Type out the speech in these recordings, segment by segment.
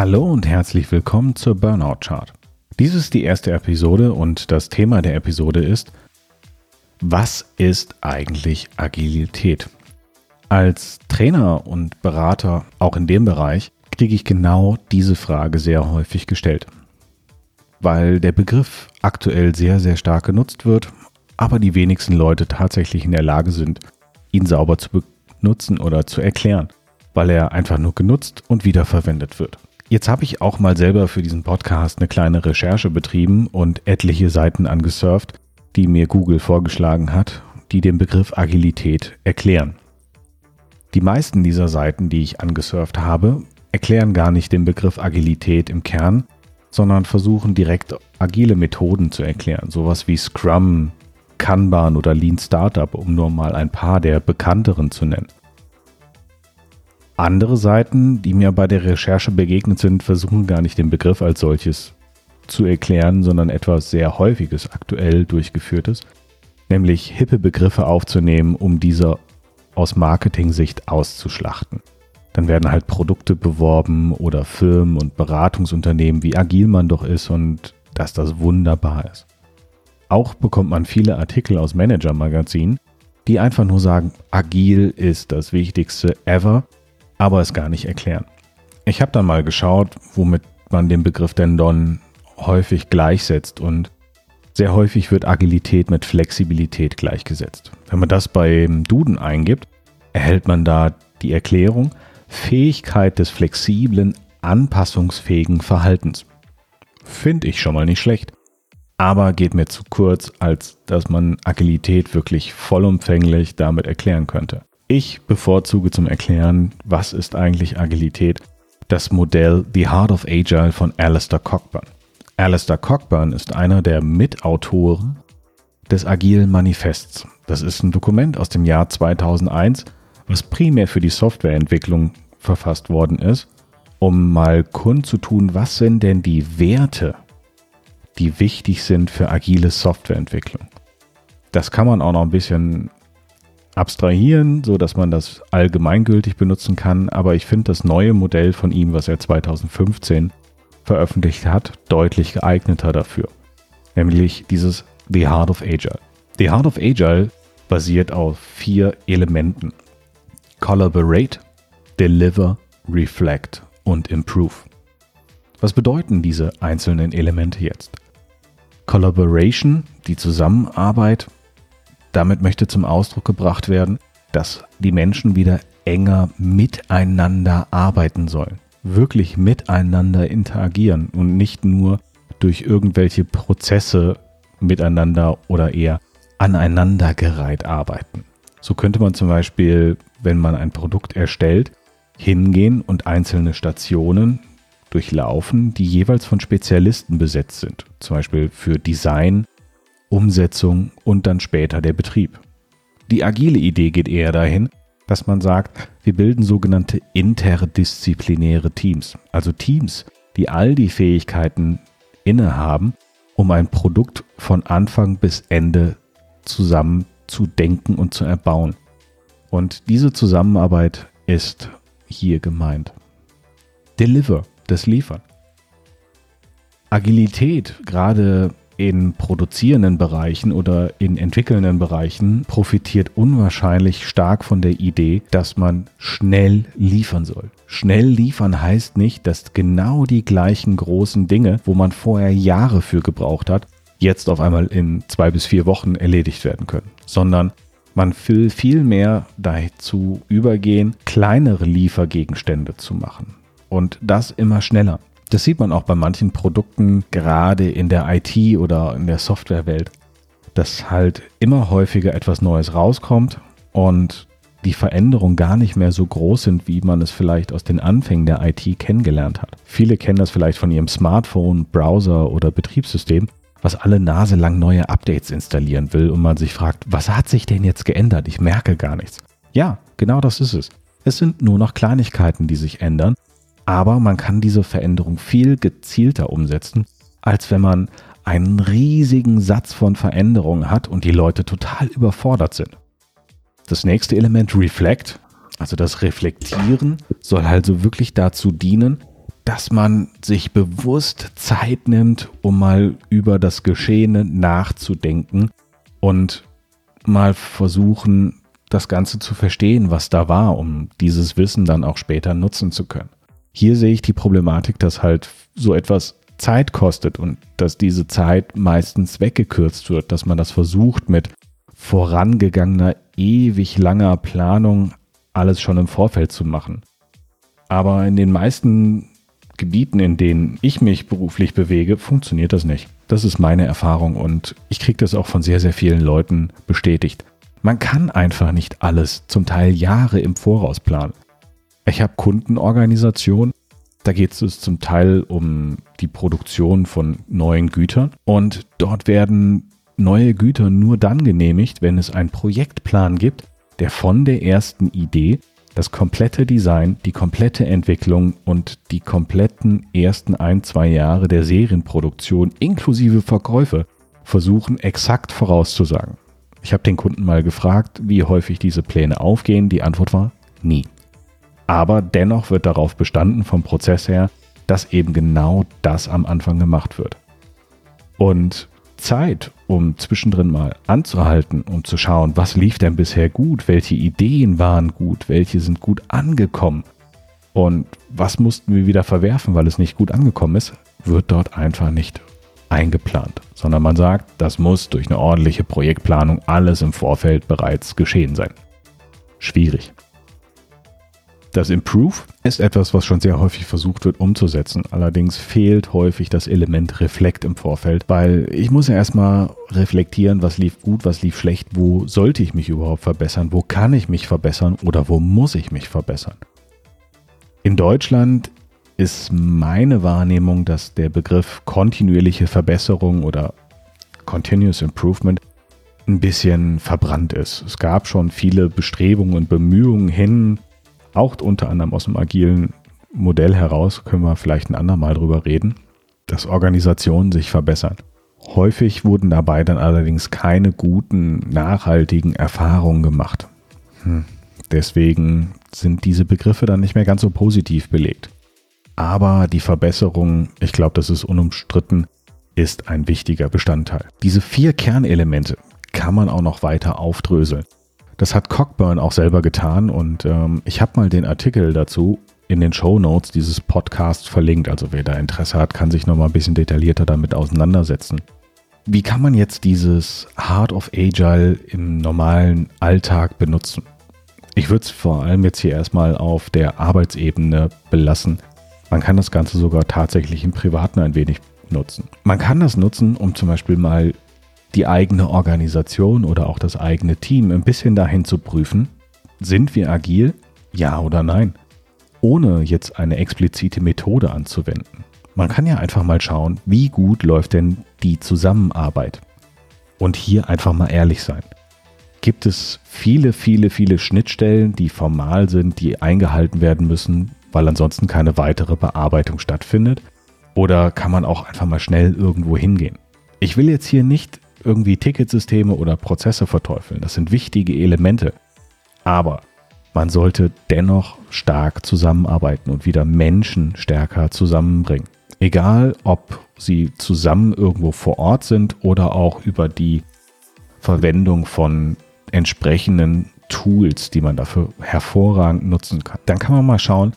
Hallo und herzlich willkommen zur Burnout Chart. Dies ist die erste Episode und das Thema der Episode ist, was ist eigentlich Agilität? Als Trainer und Berater, auch in dem Bereich, kriege ich genau diese Frage sehr häufig gestellt. Weil der Begriff aktuell sehr, sehr stark genutzt wird, aber die wenigsten Leute tatsächlich in der Lage sind, ihn sauber zu benutzen oder zu erklären, weil er einfach nur genutzt und wiederverwendet wird. Jetzt habe ich auch mal selber für diesen Podcast eine kleine Recherche betrieben und etliche Seiten angesurft, die mir Google vorgeschlagen hat, die den Begriff Agilität erklären. Die meisten dieser Seiten, die ich angesurft habe, erklären gar nicht den Begriff Agilität im Kern, sondern versuchen direkt agile Methoden zu erklären, sowas wie Scrum, Kanban oder Lean Startup, um nur mal ein paar der bekannteren zu nennen. Andere Seiten, die mir bei der Recherche begegnet sind, versuchen gar nicht den Begriff als solches zu erklären, sondern etwas sehr häufiges aktuell durchgeführtes, nämlich hippe Begriffe aufzunehmen, um diese aus Marketing-Sicht auszuschlachten. Dann werden halt Produkte beworben oder Firmen und Beratungsunternehmen, wie agil man doch ist und dass das wunderbar ist. Auch bekommt man viele Artikel aus Manager-Magazinen, die einfach nur sagen, agil ist das Wichtigste ever aber es gar nicht erklären. Ich habe dann mal geschaut, womit man den Begriff denn dann häufig gleichsetzt und sehr häufig wird Agilität mit Flexibilität gleichgesetzt. Wenn man das beim Duden eingibt, erhält man da die Erklärung Fähigkeit des flexiblen, anpassungsfähigen Verhaltens. Finde ich schon mal nicht schlecht, aber geht mir zu kurz, als dass man Agilität wirklich vollumfänglich damit erklären könnte. Ich bevorzuge zum Erklären, was ist eigentlich Agilität, das Modell The Heart of Agile von Alistair Cockburn. Alistair Cockburn ist einer der Mitautoren des Agilen Manifests. Das ist ein Dokument aus dem Jahr 2001, was primär für die Softwareentwicklung verfasst worden ist, um mal kundzutun, was sind denn die Werte, die wichtig sind für agile Softwareentwicklung. Das kann man auch noch ein bisschen abstrahieren, so dass man das allgemeingültig benutzen kann. Aber ich finde das neue Modell von ihm, was er 2015 veröffentlicht hat, deutlich geeigneter dafür. Nämlich dieses The Heart of Agile. The Heart of Agile basiert auf vier Elementen. Collaborate, Deliver, Reflect und Improve. Was bedeuten diese einzelnen Elemente jetzt? Collaboration, die Zusammenarbeit, damit möchte zum Ausdruck gebracht werden, dass die Menschen wieder enger miteinander arbeiten sollen, wirklich miteinander interagieren und nicht nur durch irgendwelche Prozesse miteinander oder eher aneinandergereiht arbeiten. So könnte man zum Beispiel, wenn man ein Produkt erstellt, hingehen und einzelne Stationen durchlaufen, die jeweils von Spezialisten besetzt sind. Zum Beispiel für Design, Umsetzung und dann später der Betrieb. Die agile Idee geht eher dahin, dass man sagt, wir bilden sogenannte interdisziplinäre Teams, also Teams, die all die Fähigkeiten innehaben, um ein Produkt von Anfang bis Ende zusammen zu denken und zu erbauen. Und diese Zusammenarbeit ist hier gemeint. Deliver, das Liefern. Agilität, gerade in produzierenden Bereichen oder in entwickelnden Bereichen profitiert unwahrscheinlich stark von der Idee, dass man schnell liefern soll. Schnell liefern heißt nicht, dass genau die gleichen großen Dinge, wo man vorher Jahre für gebraucht hat, jetzt auf einmal in zwei bis vier Wochen erledigt werden können, sondern man will viel mehr dazu übergehen, kleinere Liefergegenstände zu machen. Und das immer schneller. Das sieht man auch bei manchen Produkten, gerade in der IT oder in der Softwarewelt, dass halt immer häufiger etwas Neues rauskommt und die Veränderungen gar nicht mehr so groß sind, wie man es vielleicht aus den Anfängen der IT kennengelernt hat. Viele kennen das vielleicht von ihrem Smartphone, Browser oder Betriebssystem, was alle Nase lang neue Updates installieren will und man sich fragt, was hat sich denn jetzt geändert? Ich merke gar nichts. Ja, genau das ist es. Es sind nur noch Kleinigkeiten, die sich ändern aber man kann diese Veränderung viel gezielter umsetzen, als wenn man einen riesigen Satz von Veränderungen hat und die Leute total überfordert sind. Das nächste Element Reflect, also das Reflektieren, soll also wirklich dazu dienen, dass man sich bewusst Zeit nimmt, um mal über das Geschehene nachzudenken und mal versuchen, das Ganze zu verstehen, was da war, um dieses Wissen dann auch später nutzen zu können. Hier sehe ich die Problematik, dass halt so etwas Zeit kostet und dass diese Zeit meistens weggekürzt wird, dass man das versucht mit vorangegangener, ewig langer Planung alles schon im Vorfeld zu machen. Aber in den meisten Gebieten, in denen ich mich beruflich bewege, funktioniert das nicht. Das ist meine Erfahrung und ich kriege das auch von sehr, sehr vielen Leuten bestätigt. Man kann einfach nicht alles, zum Teil Jahre im Voraus planen. Ich habe Kundenorganisationen, da geht es zum Teil um die Produktion von neuen Gütern und dort werden neue Güter nur dann genehmigt, wenn es einen Projektplan gibt, der von der ersten Idee das komplette Design, die komplette Entwicklung und die kompletten ersten ein, zwei Jahre der Serienproduktion inklusive Verkäufe versuchen exakt vorauszusagen. Ich habe den Kunden mal gefragt, wie häufig diese Pläne aufgehen. Die Antwort war nie. Aber dennoch wird darauf bestanden vom Prozess her, dass eben genau das am Anfang gemacht wird. Und Zeit, um zwischendrin mal anzuhalten, um zu schauen, was lief denn bisher gut, welche Ideen waren gut, welche sind gut angekommen und was mussten wir wieder verwerfen, weil es nicht gut angekommen ist, wird dort einfach nicht eingeplant, sondern man sagt, das muss durch eine ordentliche Projektplanung alles im Vorfeld bereits geschehen sein. Schwierig. Das Improve ist etwas, was schon sehr häufig versucht wird umzusetzen. Allerdings fehlt häufig das Element Reflekt im Vorfeld, weil ich muss ja erstmal reflektieren, was lief gut, was lief schlecht, wo sollte ich mich überhaupt verbessern, wo kann ich mich verbessern oder wo muss ich mich verbessern. In Deutschland ist meine Wahrnehmung, dass der Begriff kontinuierliche Verbesserung oder Continuous Improvement ein bisschen verbrannt ist. Es gab schon viele Bestrebungen und Bemühungen hin, auch unter anderem aus dem agilen Modell heraus, können wir vielleicht ein andermal drüber reden, dass Organisationen sich verbessern. Häufig wurden dabei dann allerdings keine guten, nachhaltigen Erfahrungen gemacht. Hm. Deswegen sind diese Begriffe dann nicht mehr ganz so positiv belegt. Aber die Verbesserung, ich glaube, das ist unumstritten, ist ein wichtiger Bestandteil. Diese vier Kernelemente kann man auch noch weiter aufdröseln. Das hat Cockburn auch selber getan und ähm, ich habe mal den Artikel dazu in den Show Notes dieses Podcasts verlinkt. Also wer da Interesse hat, kann sich nochmal ein bisschen detaillierter damit auseinandersetzen. Wie kann man jetzt dieses Heart of Agile im normalen Alltag benutzen? Ich würde es vor allem jetzt hier erstmal auf der Arbeitsebene belassen. Man kann das Ganze sogar tatsächlich im Privaten ein wenig nutzen. Man kann das nutzen, um zum Beispiel mal die eigene Organisation oder auch das eigene Team ein bisschen dahin zu prüfen, sind wir agil? Ja oder nein? Ohne jetzt eine explizite Methode anzuwenden. Man kann ja einfach mal schauen, wie gut läuft denn die Zusammenarbeit. Und hier einfach mal ehrlich sein. Gibt es viele, viele, viele Schnittstellen, die formal sind, die eingehalten werden müssen, weil ansonsten keine weitere Bearbeitung stattfindet? Oder kann man auch einfach mal schnell irgendwo hingehen? Ich will jetzt hier nicht irgendwie Ticketsysteme oder Prozesse verteufeln. Das sind wichtige Elemente. Aber man sollte dennoch stark zusammenarbeiten und wieder Menschen stärker zusammenbringen. Egal, ob sie zusammen irgendwo vor Ort sind oder auch über die Verwendung von entsprechenden Tools, die man dafür hervorragend nutzen kann. Dann kann man mal schauen,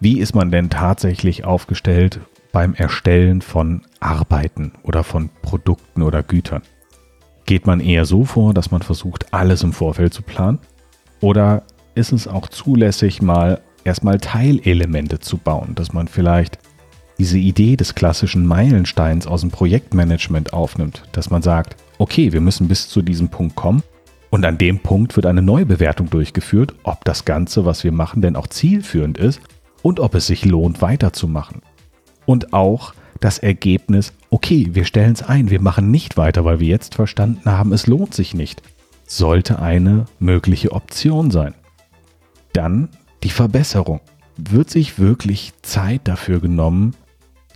wie ist man denn tatsächlich aufgestellt beim Erstellen von Arbeiten oder von Produkten oder Gütern. Geht man eher so vor, dass man versucht, alles im Vorfeld zu planen? Oder ist es auch zulässig, mal erstmal Teilelemente zu bauen, dass man vielleicht diese Idee des klassischen Meilensteins aus dem Projektmanagement aufnimmt, dass man sagt, okay, wir müssen bis zu diesem Punkt kommen und an dem Punkt wird eine Neubewertung durchgeführt, ob das Ganze, was wir machen, denn auch zielführend ist und ob es sich lohnt, weiterzumachen. Und auch, das Ergebnis, okay, wir stellen es ein, wir machen nicht weiter, weil wir jetzt verstanden haben, es lohnt sich nicht, sollte eine mögliche Option sein. Dann die Verbesserung. Wird sich wirklich Zeit dafür genommen,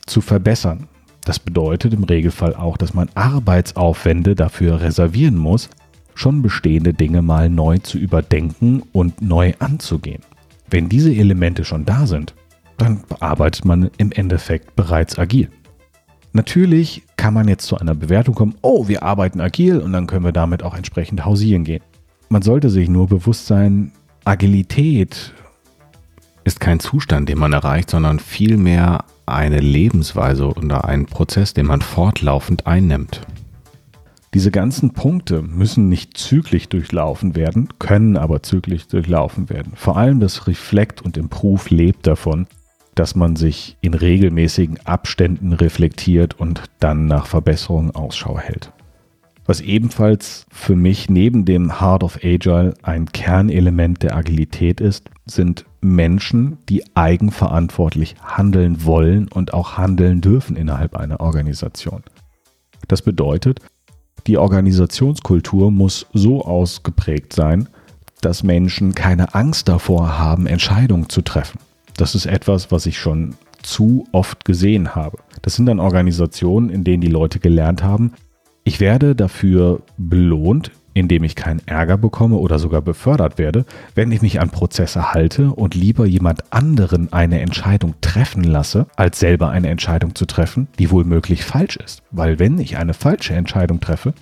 zu verbessern? Das bedeutet im Regelfall auch, dass man Arbeitsaufwände dafür reservieren muss, schon bestehende Dinge mal neu zu überdenken und neu anzugehen. Wenn diese Elemente schon da sind, dann arbeitet man im Endeffekt bereits agil. Natürlich kann man jetzt zu einer Bewertung kommen, oh, wir arbeiten agil und dann können wir damit auch entsprechend hausieren gehen. Man sollte sich nur bewusst sein, Agilität ist kein Zustand, den man erreicht, sondern vielmehr eine Lebensweise oder ein Prozess, den man fortlaufend einnimmt. Diese ganzen Punkte müssen nicht zügig durchlaufen werden, können aber zügig durchlaufen werden. Vor allem das Reflect und Improve lebt davon, dass man sich in regelmäßigen Abständen reflektiert und dann nach Verbesserungen Ausschau hält. Was ebenfalls für mich neben dem Heart of Agile ein Kernelement der Agilität ist, sind Menschen, die eigenverantwortlich handeln wollen und auch handeln dürfen innerhalb einer Organisation. Das bedeutet, die Organisationskultur muss so ausgeprägt sein, dass Menschen keine Angst davor haben, Entscheidungen zu treffen. Das ist etwas, was ich schon zu oft gesehen habe. Das sind dann Organisationen, in denen die Leute gelernt haben, ich werde dafür belohnt, indem ich keinen Ärger bekomme oder sogar befördert werde, wenn ich mich an Prozesse halte und lieber jemand anderen eine Entscheidung treffen lasse, als selber eine Entscheidung zu treffen, die wohl möglich falsch ist. Weil wenn ich eine falsche Entscheidung treffe,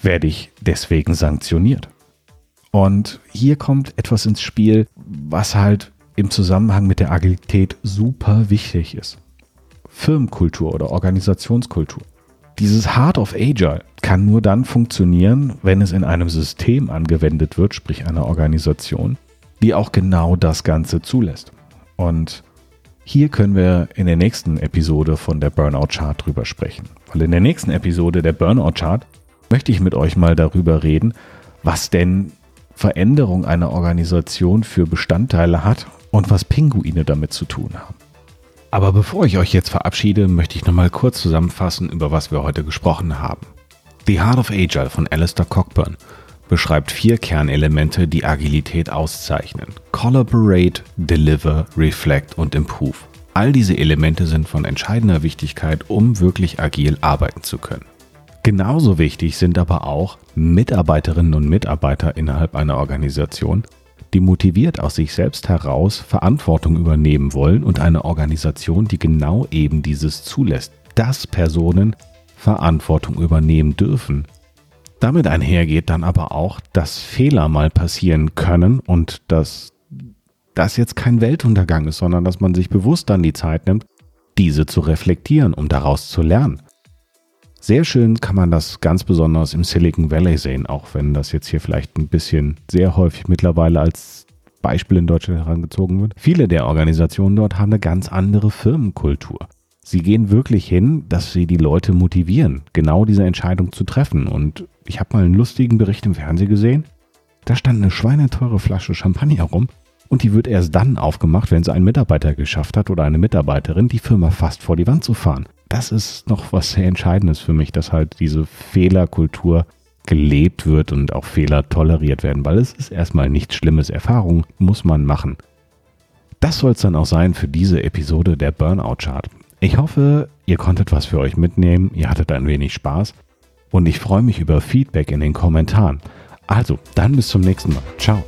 werde ich deswegen sanktioniert. Und hier kommt etwas ins Spiel, was halt im Zusammenhang mit der Agilität super wichtig ist. Firmenkultur oder Organisationskultur. Dieses Heart of Agile kann nur dann funktionieren, wenn es in einem System angewendet wird, sprich einer Organisation, die auch genau das Ganze zulässt. Und hier können wir in der nächsten Episode von der Burnout Chart drüber sprechen. Weil in der nächsten Episode der Burnout Chart möchte ich mit euch mal darüber reden, was denn Veränderung einer Organisation für Bestandteile hat und was Pinguine damit zu tun haben. Aber bevor ich euch jetzt verabschiede, möchte ich nochmal kurz zusammenfassen, über was wir heute gesprochen haben. The Heart of Agile von Alistair Cockburn beschreibt vier Kernelemente, die Agilität auszeichnen. Collaborate, Deliver, Reflect und Improve. All diese Elemente sind von entscheidender Wichtigkeit, um wirklich agil arbeiten zu können. Genauso wichtig sind aber auch Mitarbeiterinnen und Mitarbeiter innerhalb einer Organisation, die motiviert aus sich selbst heraus Verantwortung übernehmen wollen und eine Organisation, die genau eben dieses zulässt, dass Personen Verantwortung übernehmen dürfen. Damit einhergeht dann aber auch, dass Fehler mal passieren können und dass das jetzt kein Weltuntergang ist, sondern dass man sich bewusst dann die Zeit nimmt, diese zu reflektieren, um daraus zu lernen. Sehr schön kann man das ganz besonders im Silicon Valley sehen, auch wenn das jetzt hier vielleicht ein bisschen sehr häufig mittlerweile als Beispiel in Deutschland herangezogen wird. Viele der Organisationen dort haben eine ganz andere Firmenkultur. Sie gehen wirklich hin, dass sie die Leute motivieren, genau diese Entscheidung zu treffen. Und ich habe mal einen lustigen Bericht im Fernsehen gesehen. Da stand eine schweineteure Flasche Champagner rum und die wird erst dann aufgemacht, wenn es ein Mitarbeiter geschafft hat oder eine Mitarbeiterin, die Firma fast vor die Wand zu fahren das ist noch was sehr Entscheidendes für mich, dass halt diese Fehlerkultur gelebt wird und auch Fehler toleriert werden, weil es ist erstmal nichts Schlimmes. Erfahrung muss man machen. Das soll es dann auch sein für diese Episode der Burnout Chart. Ich hoffe, ihr konntet was für euch mitnehmen, ihr hattet ein wenig Spaß und ich freue mich über Feedback in den Kommentaren. Also, dann bis zum nächsten Mal. Ciao.